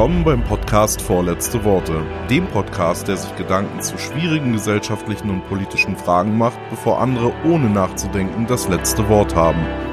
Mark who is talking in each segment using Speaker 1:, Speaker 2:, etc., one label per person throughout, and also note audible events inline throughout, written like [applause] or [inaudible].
Speaker 1: willkommen beim Podcast Vorletzte Worte, dem Podcast, der sich Gedanken zu schwierigen gesellschaftlichen und politischen Fragen macht, bevor andere ohne nachzudenken das letzte Wort haben.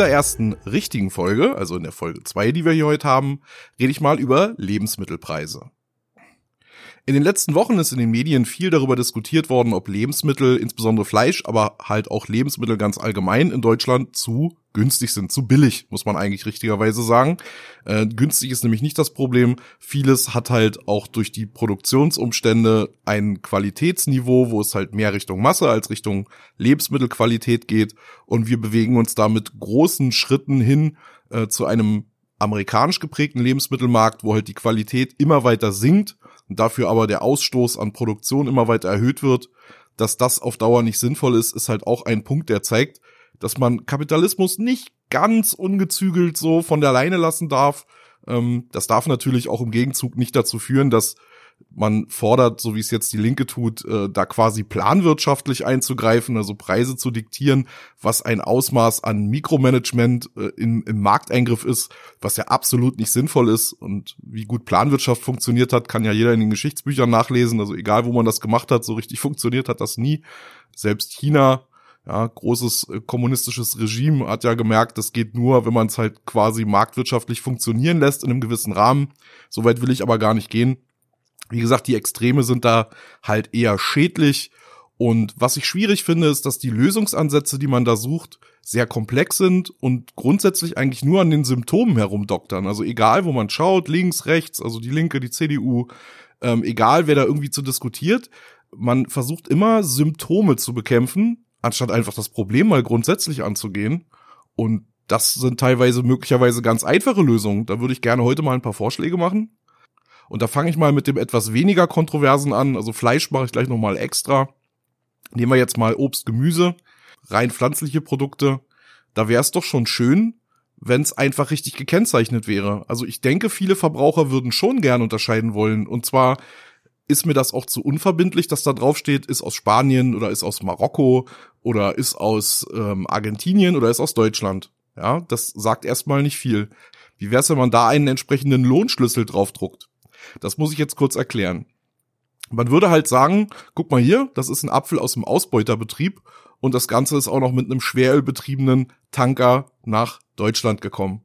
Speaker 1: Dieser ersten richtigen Folge, also in der Folge zwei, die wir hier heute haben, rede ich mal über Lebensmittelpreise. In den letzten Wochen ist in den Medien viel darüber diskutiert worden, ob Lebensmittel, insbesondere Fleisch, aber halt auch Lebensmittel ganz allgemein in Deutschland zu günstig sind, zu billig, muss man eigentlich richtigerweise sagen. Äh, günstig ist nämlich nicht das Problem. Vieles hat halt auch durch die Produktionsumstände ein Qualitätsniveau, wo es halt mehr Richtung Masse als Richtung Lebensmittelqualität geht. Und wir bewegen uns da mit großen Schritten hin äh, zu einem amerikanisch geprägten Lebensmittelmarkt, wo halt die Qualität immer weiter sinkt und dafür aber der Ausstoß an Produktion immer weiter erhöht wird. Dass das auf Dauer nicht sinnvoll ist, ist halt auch ein Punkt, der zeigt, dass man Kapitalismus nicht ganz ungezügelt so von der Leine lassen darf. Ähm, das darf natürlich auch im Gegenzug nicht dazu führen, dass man fordert, so wie es jetzt die Linke tut, äh, da quasi planwirtschaftlich einzugreifen, also Preise zu diktieren, was ein Ausmaß an Mikromanagement äh, in, im Markteingriff ist, was ja absolut nicht sinnvoll ist. Und wie gut Planwirtschaft funktioniert hat, kann ja jeder in den Geschichtsbüchern nachlesen. Also egal, wo man das gemacht hat, so richtig [laughs] funktioniert hat das nie. Selbst China ja, großes äh, kommunistisches Regime hat ja gemerkt, das geht nur, wenn man es halt quasi marktwirtschaftlich funktionieren lässt in einem gewissen Rahmen. Soweit will ich aber gar nicht gehen. Wie gesagt, die Extreme sind da halt eher schädlich. Und was ich schwierig finde, ist, dass die Lösungsansätze, die man da sucht, sehr komplex sind und grundsätzlich eigentlich nur an den Symptomen herumdoktern. Also egal, wo man schaut, links, rechts, also die Linke, die CDU, ähm, egal, wer da irgendwie zu diskutiert, man versucht immer Symptome zu bekämpfen, anstatt einfach das Problem mal grundsätzlich anzugehen. Und das sind teilweise möglicherweise ganz einfache Lösungen. Da würde ich gerne heute mal ein paar Vorschläge machen. Und da fange ich mal mit dem etwas weniger kontroversen an. Also Fleisch mache ich gleich nochmal extra. Nehmen wir jetzt mal Obst, Gemüse, rein pflanzliche Produkte. Da wäre es doch schon schön, wenn es einfach richtig gekennzeichnet wäre. Also ich denke, viele Verbraucher würden schon gern unterscheiden wollen. Und zwar ist mir das auch zu unverbindlich, dass da drauf steht, ist aus Spanien oder ist aus Marokko oder ist aus ähm, Argentinien oder ist aus Deutschland. Ja, das sagt erstmal nicht viel. Wie wär's, wenn man da einen entsprechenden Lohnschlüssel draufdruckt? Das muss ich jetzt kurz erklären. Man würde halt sagen, guck mal hier, das ist ein Apfel aus dem Ausbeuterbetrieb und das Ganze ist auch noch mit einem schwerölbetriebenen Tanker nach Deutschland gekommen.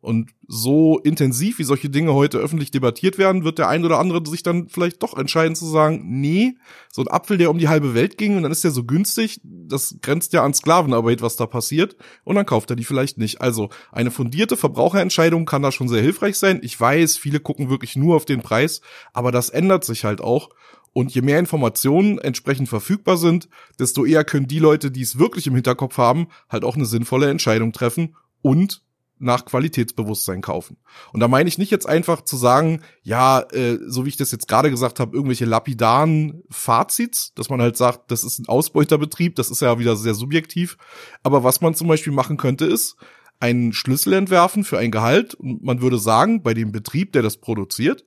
Speaker 1: Und so intensiv, wie solche Dinge heute öffentlich debattiert werden, wird der ein oder andere sich dann vielleicht doch entscheiden zu sagen, nee, so ein Apfel, der um die halbe Welt ging und dann ist der so günstig, das grenzt ja an Sklavenarbeit, was da passiert, und dann kauft er die vielleicht nicht. Also eine fundierte Verbraucherentscheidung kann da schon sehr hilfreich sein. Ich weiß, viele gucken wirklich nur auf den Preis, aber das ändert sich halt auch. Und je mehr Informationen entsprechend verfügbar sind, desto eher können die Leute, die es wirklich im Hinterkopf haben, halt auch eine sinnvolle Entscheidung treffen und nach Qualitätsbewusstsein kaufen. Und da meine ich nicht jetzt einfach zu sagen, ja, äh, so wie ich das jetzt gerade gesagt habe, irgendwelche lapidaren Fazits, dass man halt sagt, das ist ein Ausbeuterbetrieb, das ist ja wieder sehr subjektiv. Aber was man zum Beispiel machen könnte, ist einen Schlüssel entwerfen für ein Gehalt. Und man würde sagen, bei dem Betrieb, der das produziert,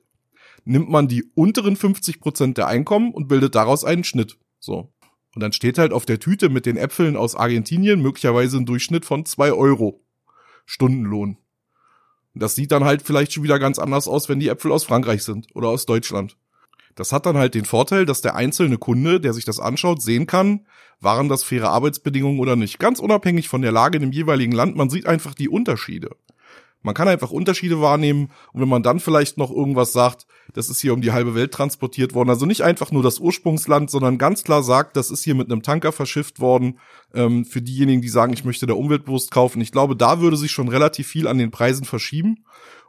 Speaker 1: nimmt man die unteren 50 Prozent der Einkommen und bildet daraus einen Schnitt. So. Und dann steht halt auf der Tüte mit den Äpfeln aus Argentinien möglicherweise ein Durchschnitt von zwei Euro. Stundenlohn. Das sieht dann halt vielleicht schon wieder ganz anders aus, wenn die Äpfel aus Frankreich sind oder aus Deutschland. Das hat dann halt den Vorteil, dass der einzelne Kunde, der sich das anschaut, sehen kann, waren das faire Arbeitsbedingungen oder nicht. Ganz unabhängig von der Lage in dem jeweiligen Land, man sieht einfach die Unterschiede. Man kann einfach Unterschiede wahrnehmen und wenn man dann vielleicht noch irgendwas sagt, das ist hier um die halbe Welt transportiert worden, also nicht einfach nur das Ursprungsland, sondern ganz klar sagt, das ist hier mit einem Tanker verschifft worden, ähm, für diejenigen, die sagen, ich möchte der umweltbewusst kaufen. Ich glaube, da würde sich schon relativ viel an den Preisen verschieben.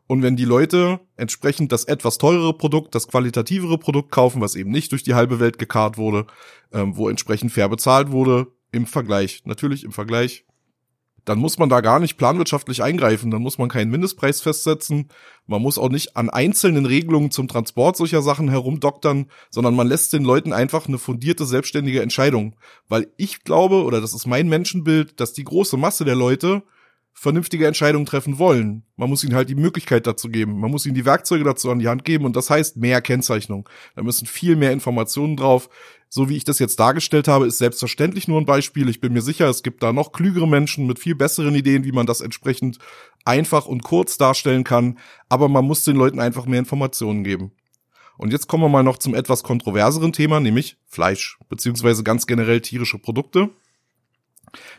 Speaker 1: Und wenn die Leute entsprechend das etwas teurere Produkt, das qualitativere Produkt kaufen, was eben nicht durch die halbe Welt gekarrt wurde, ähm, wo entsprechend fair bezahlt wurde, im Vergleich, natürlich im Vergleich, dann muss man da gar nicht planwirtschaftlich eingreifen, dann muss man keinen Mindestpreis festsetzen, man muss auch nicht an einzelnen Regelungen zum Transport solcher Sachen herumdoktern, sondern man lässt den Leuten einfach eine fundierte, selbstständige Entscheidung. Weil ich glaube, oder das ist mein Menschenbild, dass die große Masse der Leute vernünftige Entscheidungen treffen wollen. Man muss ihnen halt die Möglichkeit dazu geben. Man muss ihnen die Werkzeuge dazu an die Hand geben und das heißt mehr Kennzeichnung. Da müssen viel mehr Informationen drauf so wie ich das jetzt dargestellt habe, ist selbstverständlich nur ein Beispiel. Ich bin mir sicher, es gibt da noch klügere Menschen mit viel besseren Ideen, wie man das entsprechend einfach und kurz darstellen kann. Aber man muss den Leuten einfach mehr Informationen geben. Und jetzt kommen wir mal noch zum etwas kontroverseren Thema, nämlich Fleisch, beziehungsweise ganz generell tierische Produkte.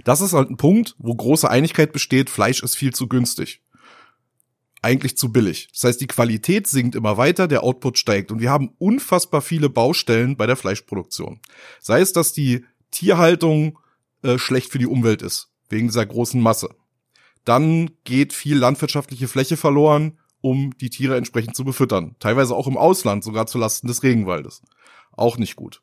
Speaker 1: Das ist halt ein Punkt, wo große Einigkeit besteht, Fleisch ist viel zu günstig eigentlich zu billig. Das heißt, die Qualität sinkt immer weiter, der Output steigt und wir haben unfassbar viele Baustellen bei der Fleischproduktion. Sei es, dass die Tierhaltung äh, schlecht für die Umwelt ist, wegen dieser großen Masse. Dann geht viel landwirtschaftliche Fläche verloren, um die Tiere entsprechend zu befüttern. Teilweise auch im Ausland, sogar zu Lasten des Regenwaldes. Auch nicht gut.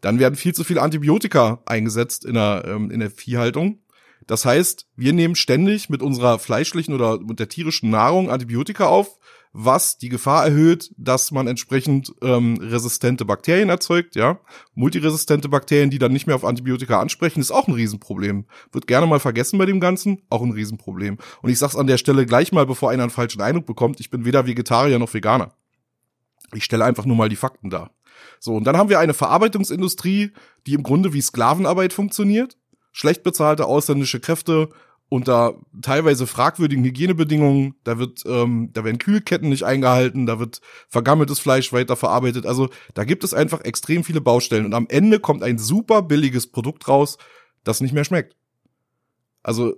Speaker 1: Dann werden viel zu viele Antibiotika eingesetzt in der, ähm, in der Viehhaltung das heißt, wir nehmen ständig mit unserer fleischlichen oder mit der tierischen Nahrung Antibiotika auf, was die Gefahr erhöht, dass man entsprechend ähm, resistente Bakterien erzeugt, ja. Multiresistente Bakterien, die dann nicht mehr auf Antibiotika ansprechen, ist auch ein Riesenproblem. Wird gerne mal vergessen bei dem Ganzen, auch ein Riesenproblem. Und ich sag's an der Stelle gleich mal, bevor einer einen falschen Eindruck bekommt, ich bin weder Vegetarier noch Veganer. Ich stelle einfach nur mal die Fakten dar. So, und dann haben wir eine Verarbeitungsindustrie, die im Grunde wie Sklavenarbeit funktioniert schlecht bezahlte ausländische Kräfte unter teilweise fragwürdigen Hygienebedingungen. Da wird, ähm, da werden Kühlketten nicht eingehalten, da wird vergammeltes Fleisch weiterverarbeitet. Also da gibt es einfach extrem viele Baustellen und am Ende kommt ein super billiges Produkt raus, das nicht mehr schmeckt. Also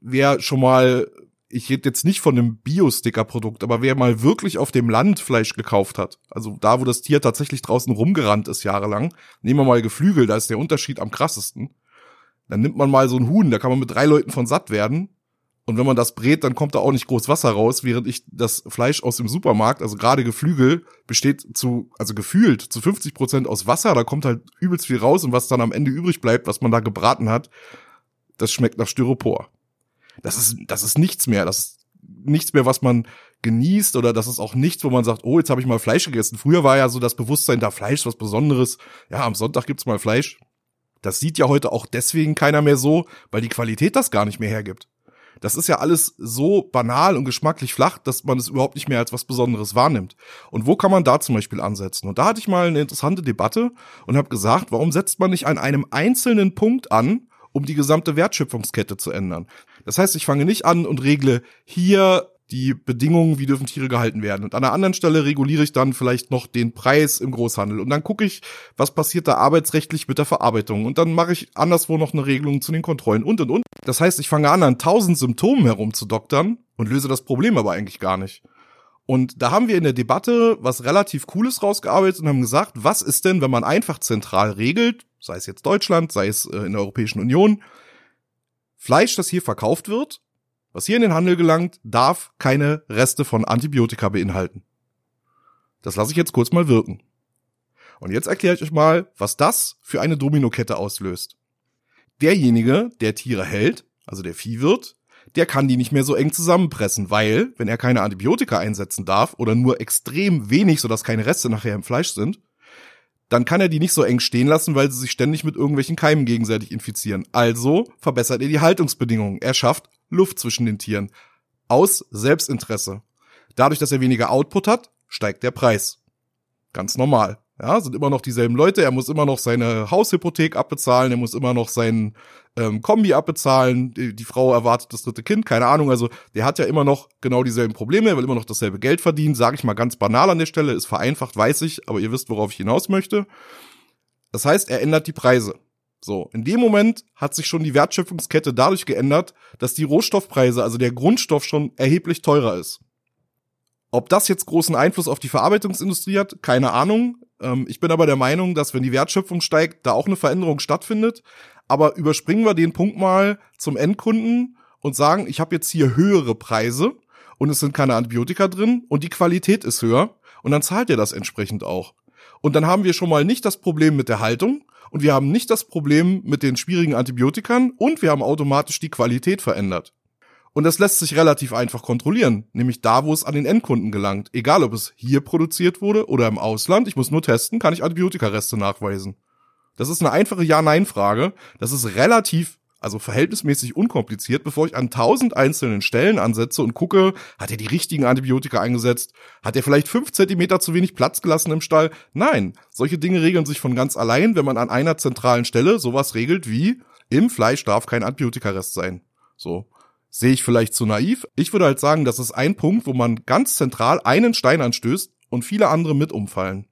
Speaker 1: wer schon mal, ich rede jetzt nicht von einem Bio-Sticker-Produkt, aber wer mal wirklich auf dem Land Fleisch gekauft hat, also da, wo das Tier tatsächlich draußen rumgerannt ist jahrelang, nehmen wir mal Geflügel, da ist der Unterschied am krassesten dann nimmt man mal so ein Huhn, da kann man mit drei Leuten von satt werden. Und wenn man das brät, dann kommt da auch nicht groß Wasser raus, während ich das Fleisch aus dem Supermarkt, also gerade Geflügel, besteht zu, also gefühlt zu 50 Prozent aus Wasser, da kommt halt übelst viel raus und was dann am Ende übrig bleibt, was man da gebraten hat, das schmeckt nach Styropor. Das ist, das ist nichts mehr, das ist nichts mehr, was man genießt oder das ist auch nichts, wo man sagt, oh, jetzt habe ich mal Fleisch gegessen. Früher war ja so das Bewusstsein, da Fleisch was Besonderes. Ja, am Sonntag gibt's mal Fleisch. Das sieht ja heute auch deswegen keiner mehr so, weil die Qualität das gar nicht mehr hergibt. Das ist ja alles so banal und geschmacklich flach, dass man es überhaupt nicht mehr als was Besonderes wahrnimmt. Und wo kann man da zum Beispiel ansetzen? Und da hatte ich mal eine interessante Debatte und habe gesagt, warum setzt man nicht an einem einzelnen Punkt an, um die gesamte Wertschöpfungskette zu ändern? Das heißt, ich fange nicht an und regle hier die Bedingungen, wie dürfen Tiere gehalten werden. Und an einer anderen Stelle reguliere ich dann vielleicht noch den Preis im Großhandel. Und dann gucke ich, was passiert da arbeitsrechtlich mit der Verarbeitung. Und dann mache ich anderswo noch eine Regelung zu den Kontrollen und und und. Das heißt, ich fange an, an tausend Symptomen herumzudoktern und löse das Problem aber eigentlich gar nicht. Und da haben wir in der Debatte was relativ Cooles rausgearbeitet und haben gesagt, was ist denn, wenn man einfach zentral regelt, sei es jetzt Deutschland, sei es äh, in der Europäischen Union, Fleisch, das hier verkauft wird, was hier in den Handel gelangt, darf keine Reste von Antibiotika beinhalten. Das lasse ich jetzt kurz mal wirken. Und jetzt erkläre ich euch mal, was das für eine Dominokette auslöst. Derjenige, der Tiere hält, also der Viehwirt, der kann die nicht mehr so eng zusammenpressen, weil, wenn er keine Antibiotika einsetzen darf oder nur extrem wenig, sodass keine Reste nachher im Fleisch sind, dann kann er die nicht so eng stehen lassen, weil sie sich ständig mit irgendwelchen Keimen gegenseitig infizieren. Also verbessert er die Haltungsbedingungen. Er schafft Luft zwischen den Tieren. Aus Selbstinteresse. Dadurch, dass er weniger Output hat, steigt der Preis. Ganz normal. Ja, sind immer noch dieselben Leute. Er muss immer noch seine Haushypothek abbezahlen. Er muss immer noch seinen ähm, Kombi abbezahlen. Die, die, Frau erwartet das dritte Kind. Keine Ahnung. Also der hat ja immer noch genau dieselben Probleme. Er will immer noch dasselbe Geld verdienen. Sage ich mal ganz banal an der Stelle. Ist vereinfacht, weiß ich. Aber ihr wisst, worauf ich hinaus möchte. Das heißt, er ändert die Preise. So, in dem Moment hat sich schon die Wertschöpfungskette dadurch geändert, dass die Rohstoffpreise, also der Grundstoff schon erheblich teurer ist. Ob das jetzt großen Einfluss auf die Verarbeitungsindustrie hat, keine Ahnung. Ähm, ich bin aber der Meinung, dass wenn die Wertschöpfung steigt, da auch eine Veränderung stattfindet. Aber überspringen wir den Punkt mal zum Endkunden und sagen, ich habe jetzt hier höhere Preise und es sind keine Antibiotika drin und die Qualität ist höher und dann zahlt er das entsprechend auch. Und dann haben wir schon mal nicht das Problem mit der Haltung, und wir haben nicht das Problem mit den schwierigen Antibiotikern und wir haben automatisch die Qualität verändert. Und das lässt sich relativ einfach kontrollieren, nämlich da, wo es an den Endkunden gelangt. Egal, ob es hier produziert wurde oder im Ausland, ich muss nur testen, kann ich Antibiotikareste nachweisen. Das ist eine einfache Ja-Nein-Frage. Das ist relativ also verhältnismäßig unkompliziert, bevor ich an tausend einzelnen Stellen ansetze und gucke, hat er die richtigen Antibiotika eingesetzt? Hat er vielleicht fünf Zentimeter zu wenig Platz gelassen im Stall? Nein, solche Dinge regeln sich von ganz allein, wenn man an einer zentralen Stelle sowas regelt wie, im Fleisch darf kein Antibiotikarest sein. So. Sehe ich vielleicht zu naiv? Ich würde halt sagen, das ist ein Punkt, wo man ganz zentral einen Stein anstößt und viele andere mit umfallen.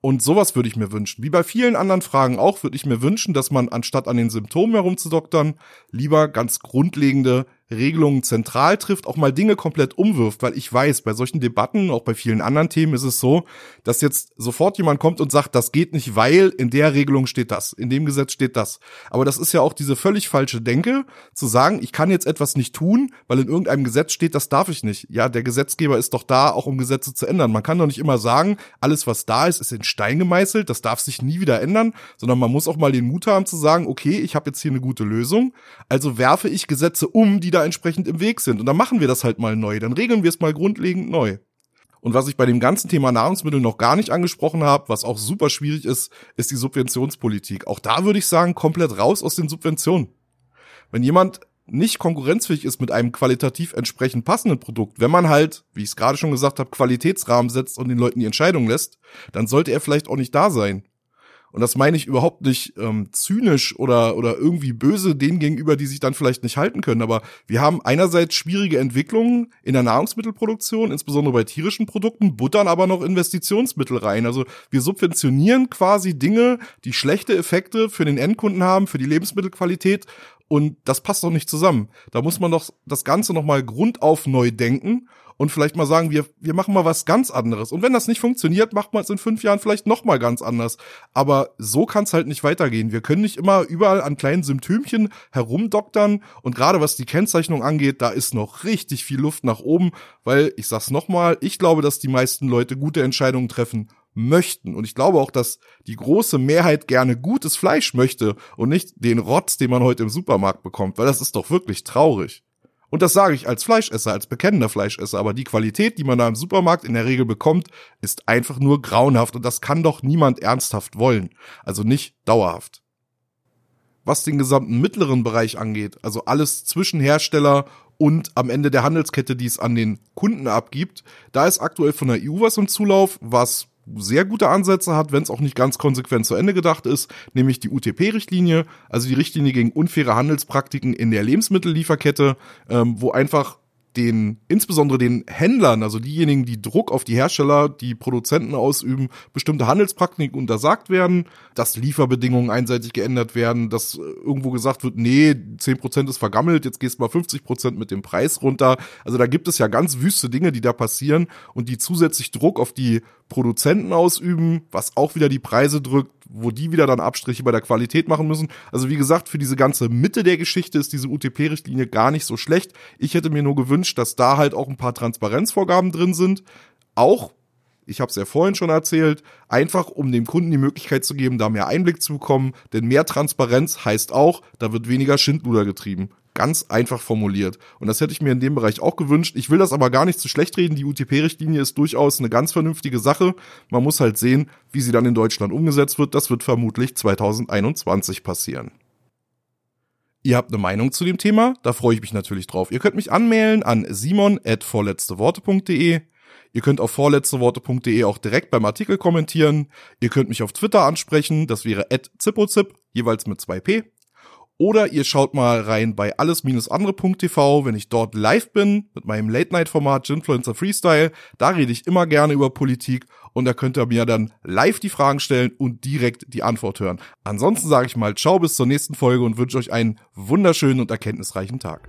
Speaker 1: Und sowas würde ich mir wünschen. Wie bei vielen anderen Fragen auch, würde ich mir wünschen, dass man anstatt an den Symptomen herumzudoktern, lieber ganz grundlegende Regelungen zentral trifft, auch mal Dinge komplett umwirft, weil ich weiß, bei solchen Debatten, auch bei vielen anderen Themen ist es so, dass jetzt sofort jemand kommt und sagt, das geht nicht, weil in der Regelung steht das, in dem Gesetz steht das. Aber das ist ja auch diese völlig falsche Denke, zu sagen, ich kann jetzt etwas nicht tun, weil in irgendeinem Gesetz steht, das darf ich nicht. Ja, der Gesetzgeber ist doch da, auch um Gesetze zu ändern. Man kann doch nicht immer sagen, alles was da ist, ist in Stein gemeißelt, das darf sich nie wieder ändern, sondern man muss auch mal den Mut haben zu sagen, okay, ich habe jetzt hier eine gute Lösung, also werfe ich Gesetze um, die da entsprechend im Weg sind. Und dann machen wir das halt mal neu. Dann regeln wir es mal grundlegend neu. Und was ich bei dem ganzen Thema Nahrungsmittel noch gar nicht angesprochen habe, was auch super schwierig ist, ist die Subventionspolitik. Auch da würde ich sagen, komplett raus aus den Subventionen. Wenn jemand nicht konkurrenzfähig ist mit einem qualitativ entsprechend passenden Produkt, wenn man halt, wie ich es gerade schon gesagt habe, Qualitätsrahmen setzt und den Leuten die Entscheidung lässt, dann sollte er vielleicht auch nicht da sein. Und das meine ich überhaupt nicht ähm, zynisch oder, oder irgendwie böse denen gegenüber, die sich dann vielleicht nicht halten können. Aber wir haben einerseits schwierige Entwicklungen in der Nahrungsmittelproduktion, insbesondere bei tierischen Produkten, buttern aber noch Investitionsmittel rein. Also wir subventionieren quasi Dinge, die schlechte Effekte für den Endkunden haben, für die Lebensmittelqualität. Und das passt doch nicht zusammen. Da muss man doch das Ganze nochmal grundauf neu denken und vielleicht mal sagen, wir, wir machen mal was ganz anderes. Und wenn das nicht funktioniert, macht man es in fünf Jahren vielleicht noch mal ganz anders. Aber so kann es halt nicht weitergehen. Wir können nicht immer überall an kleinen Symptömchen herumdoktern. Und gerade was die Kennzeichnung angeht, da ist noch richtig viel Luft nach oben, weil ich sag's noch mal, ich glaube, dass die meisten Leute gute Entscheidungen treffen möchten. Und ich glaube auch, dass die große Mehrheit gerne gutes Fleisch möchte und nicht den Rotz, den man heute im Supermarkt bekommt, weil das ist doch wirklich traurig. Und das sage ich als Fleischesser, als bekennender Fleischesser. Aber die Qualität, die man da im Supermarkt in der Regel bekommt, ist einfach nur grauenhaft. Und das kann doch niemand ernsthaft wollen. Also nicht dauerhaft. Was den gesamten mittleren Bereich angeht, also alles zwischen Hersteller und am Ende der Handelskette, die es an den Kunden abgibt, da ist aktuell von der EU was im Zulauf, was sehr gute Ansätze hat, wenn es auch nicht ganz konsequent zu Ende gedacht ist, nämlich die UTP-Richtlinie, also die Richtlinie gegen unfaire Handelspraktiken in der Lebensmittellieferkette, ähm, wo einfach den, insbesondere den Händlern, also diejenigen, die Druck auf die Hersteller, die Produzenten ausüben, bestimmte Handelspraktiken untersagt werden, dass Lieferbedingungen einseitig geändert werden, dass äh, irgendwo gesagt wird, nee, zehn Prozent ist vergammelt, jetzt gehst mal 50% mit dem Preis runter. Also da gibt es ja ganz wüste Dinge, die da passieren und die zusätzlich Druck auf die Produzenten ausüben, was auch wieder die Preise drückt, wo die wieder dann Abstriche bei der Qualität machen müssen. Also wie gesagt, für diese ganze Mitte der Geschichte ist diese UTP-Richtlinie gar nicht so schlecht. Ich hätte mir nur gewünscht, dass da halt auch ein paar Transparenzvorgaben drin sind. Auch, ich habe es ja vorhin schon erzählt, einfach um dem Kunden die Möglichkeit zu geben, da mehr Einblick zu bekommen. Denn mehr Transparenz heißt auch, da wird weniger Schindluder getrieben. Ganz einfach formuliert. Und das hätte ich mir in dem Bereich auch gewünscht. Ich will das aber gar nicht zu schlecht reden. Die UTP-Richtlinie ist durchaus eine ganz vernünftige Sache. Man muss halt sehen, wie sie dann in Deutschland umgesetzt wird. Das wird vermutlich 2021 passieren. Ihr habt eine Meinung zu dem Thema? Da freue ich mich natürlich drauf. Ihr könnt mich anmailen an simon.vorletzteworte.de. Ihr könnt auf vorletzteworte.de auch direkt beim Artikel kommentieren. Ihr könnt mich auf Twitter ansprechen. Das wäre @zippozip, jeweils mit 2p. Oder ihr schaut mal rein bei alles-andere.tv, wenn ich dort live bin mit meinem Late-Night-Format Ginfluencer Freestyle. Da rede ich immer gerne über Politik und da könnt ihr mir dann live die Fragen stellen und direkt die Antwort hören. Ansonsten sage ich mal ciao bis zur nächsten Folge und wünsche euch einen wunderschönen und erkenntnisreichen Tag.